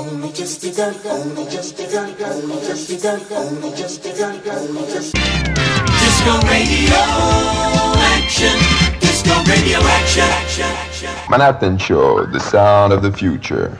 Only just begun, only just begun, only just begun, only just begun, only just Disco radio action. Disco radio action. action, action. Manhattan Show, the sound of the future.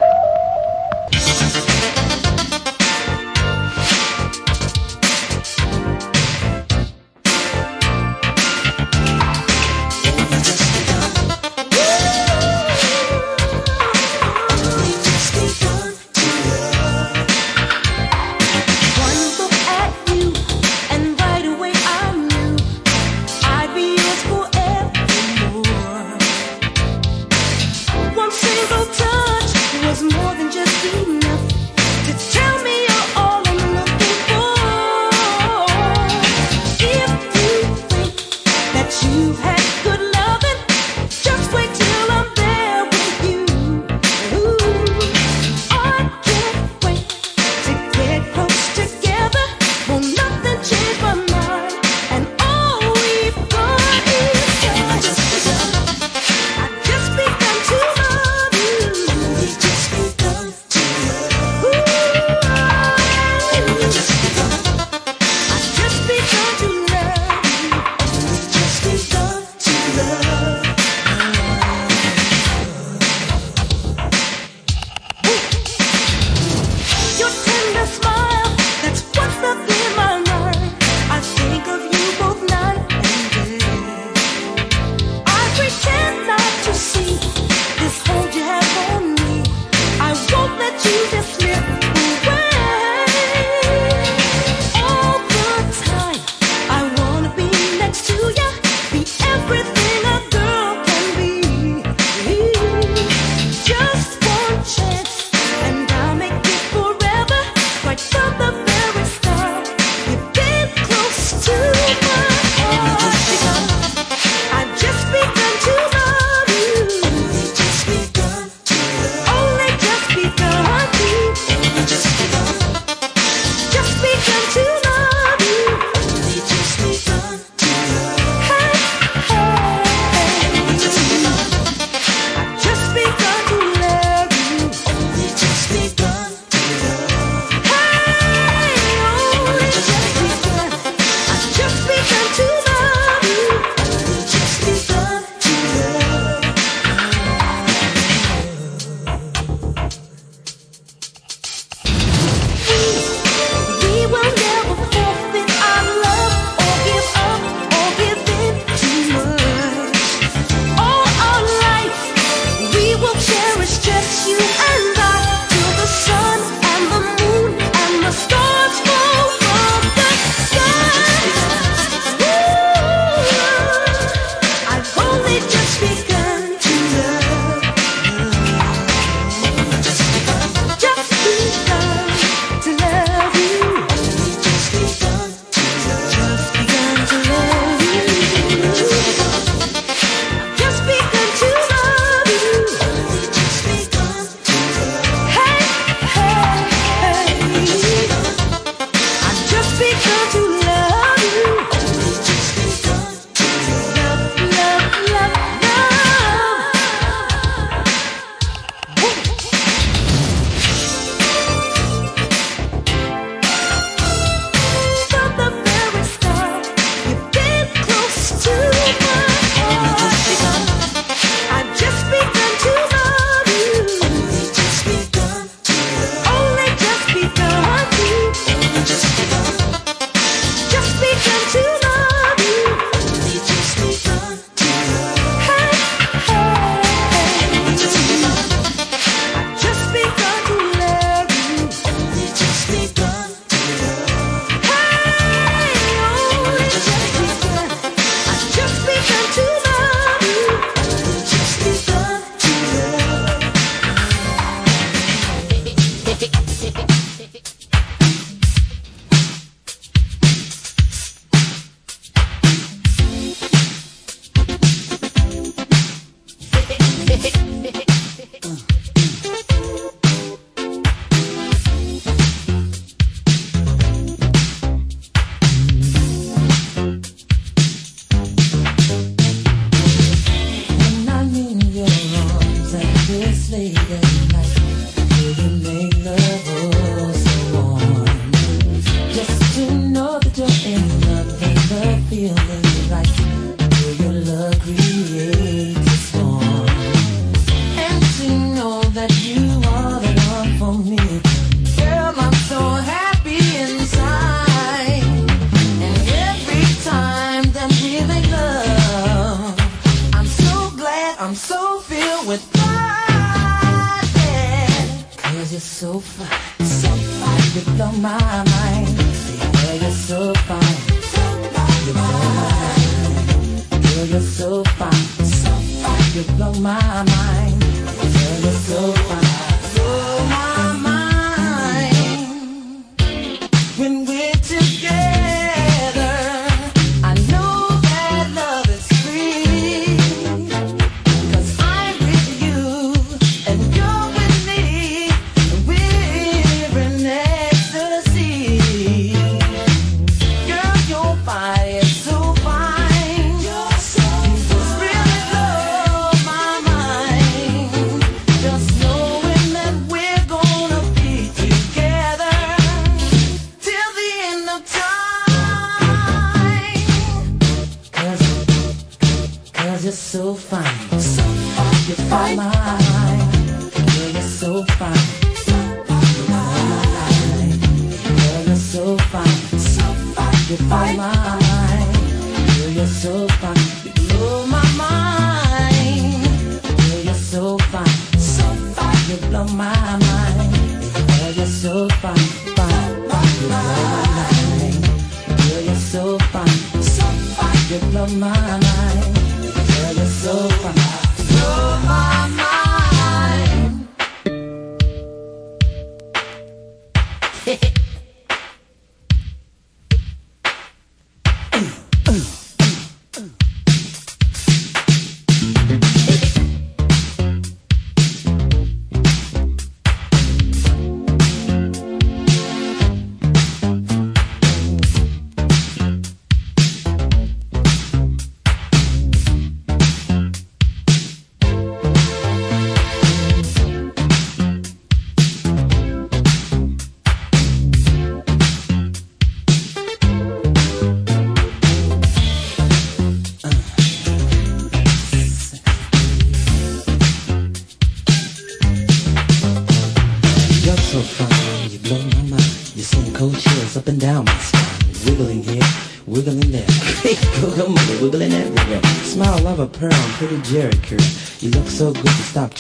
my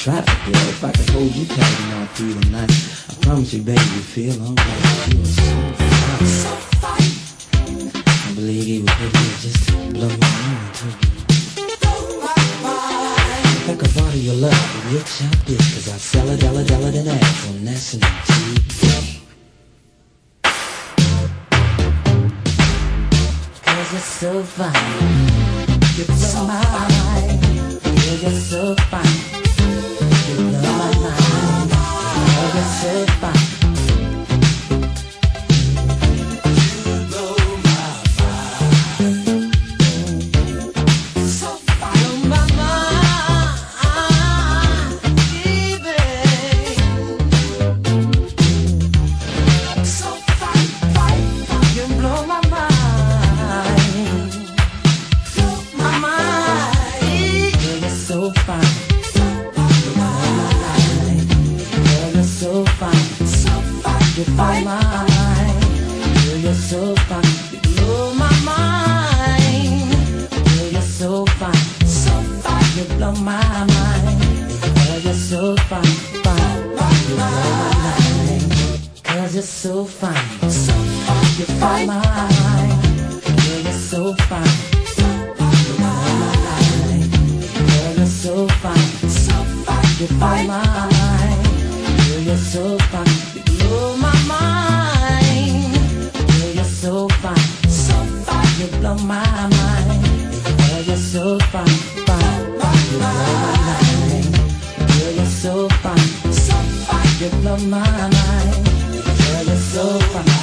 Traffic, yeah, if I could hold you tight and not feel nice. I promise you, baby, you feel alright. You are so You blow my mind, 'cause you're so fine. You blow my mind, 'cause you're so fine. So fine, you blow my mind, 'cause you're so fine. So fine, you blow my mind, 'cause you're so fine. So fine, you blow my mind, 'cause you're so fine. on my mind. Girl, you're so fine. You blow my mind. Girl, you're so fine. You blow my mind. Girl, you're so fine.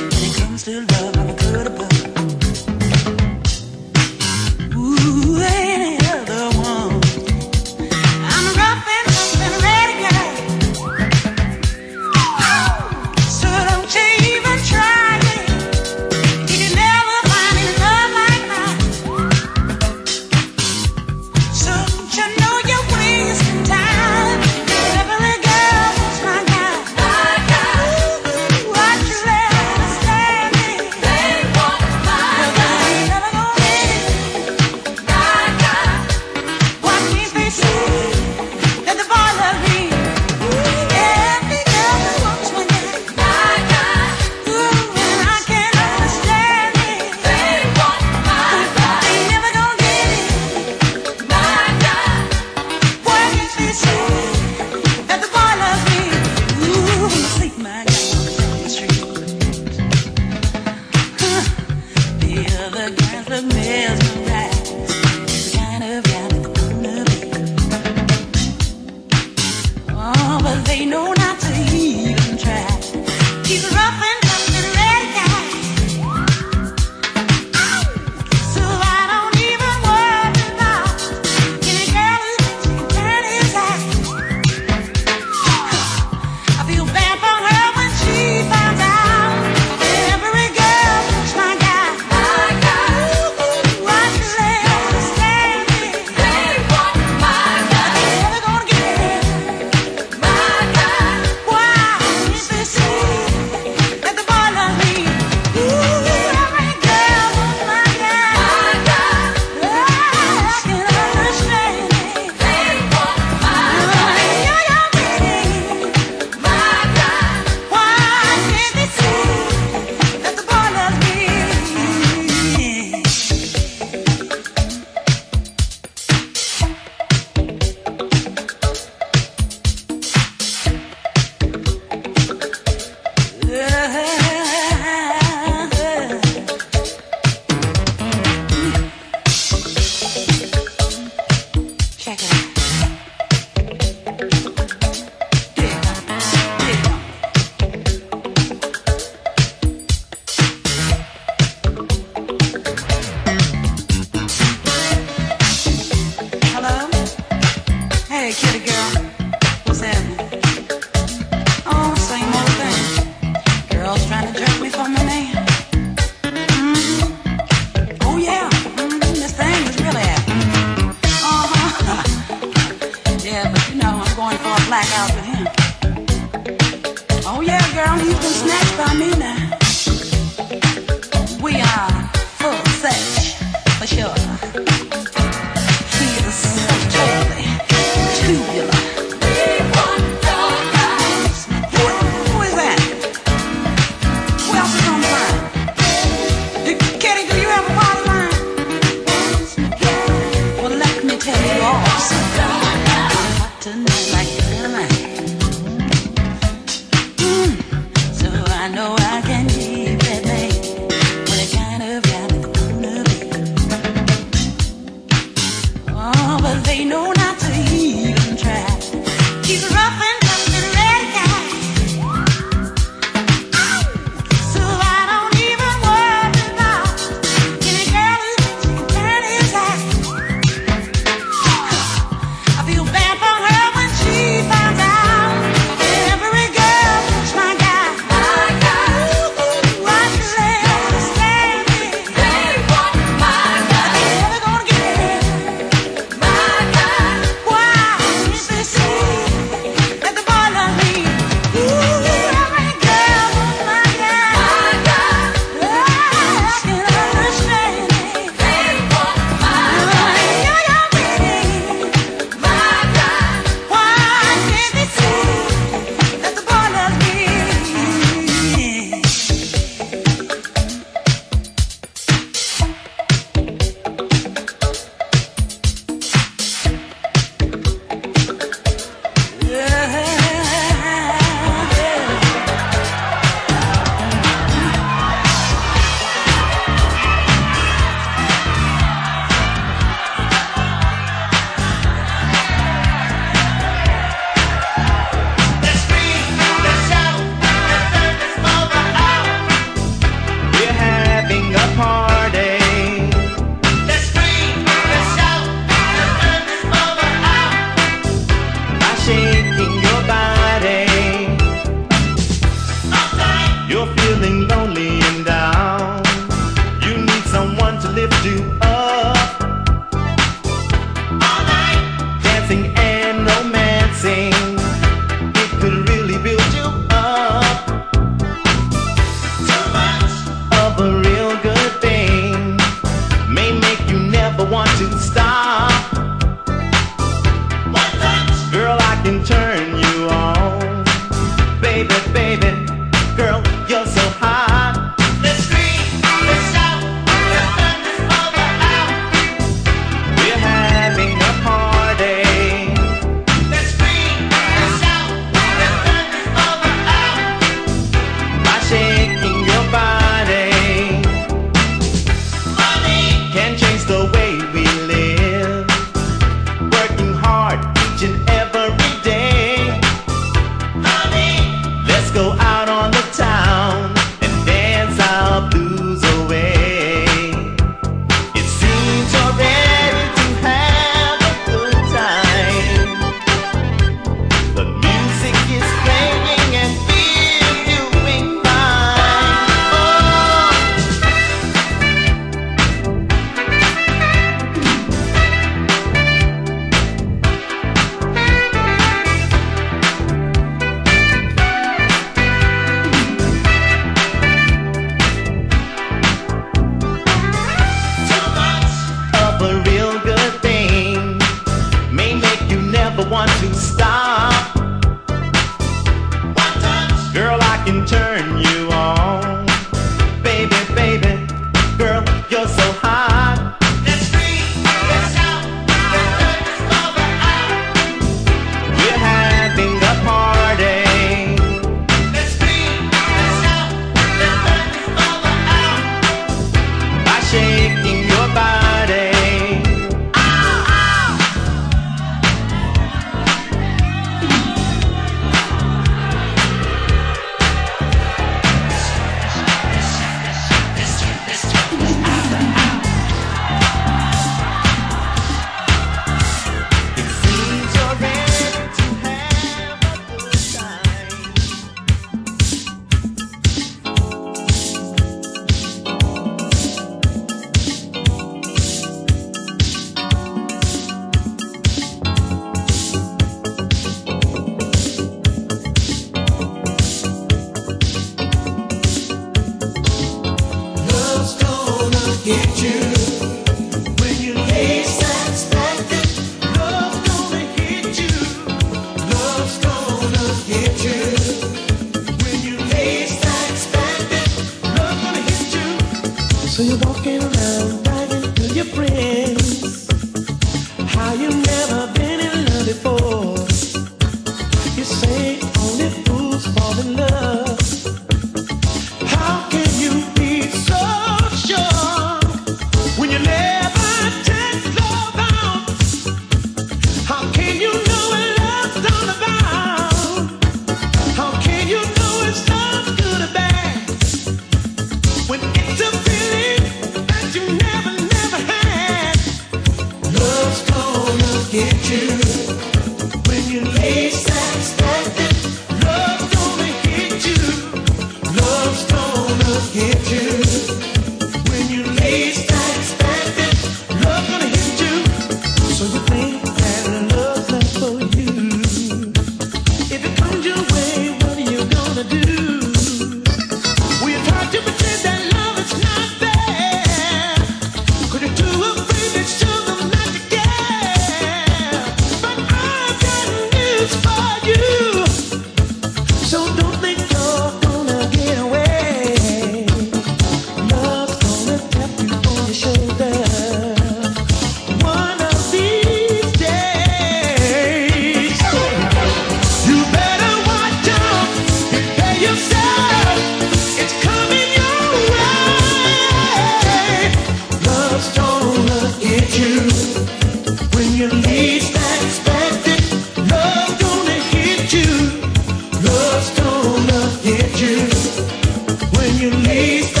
You least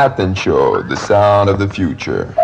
Manhattan Show, the sound of the future.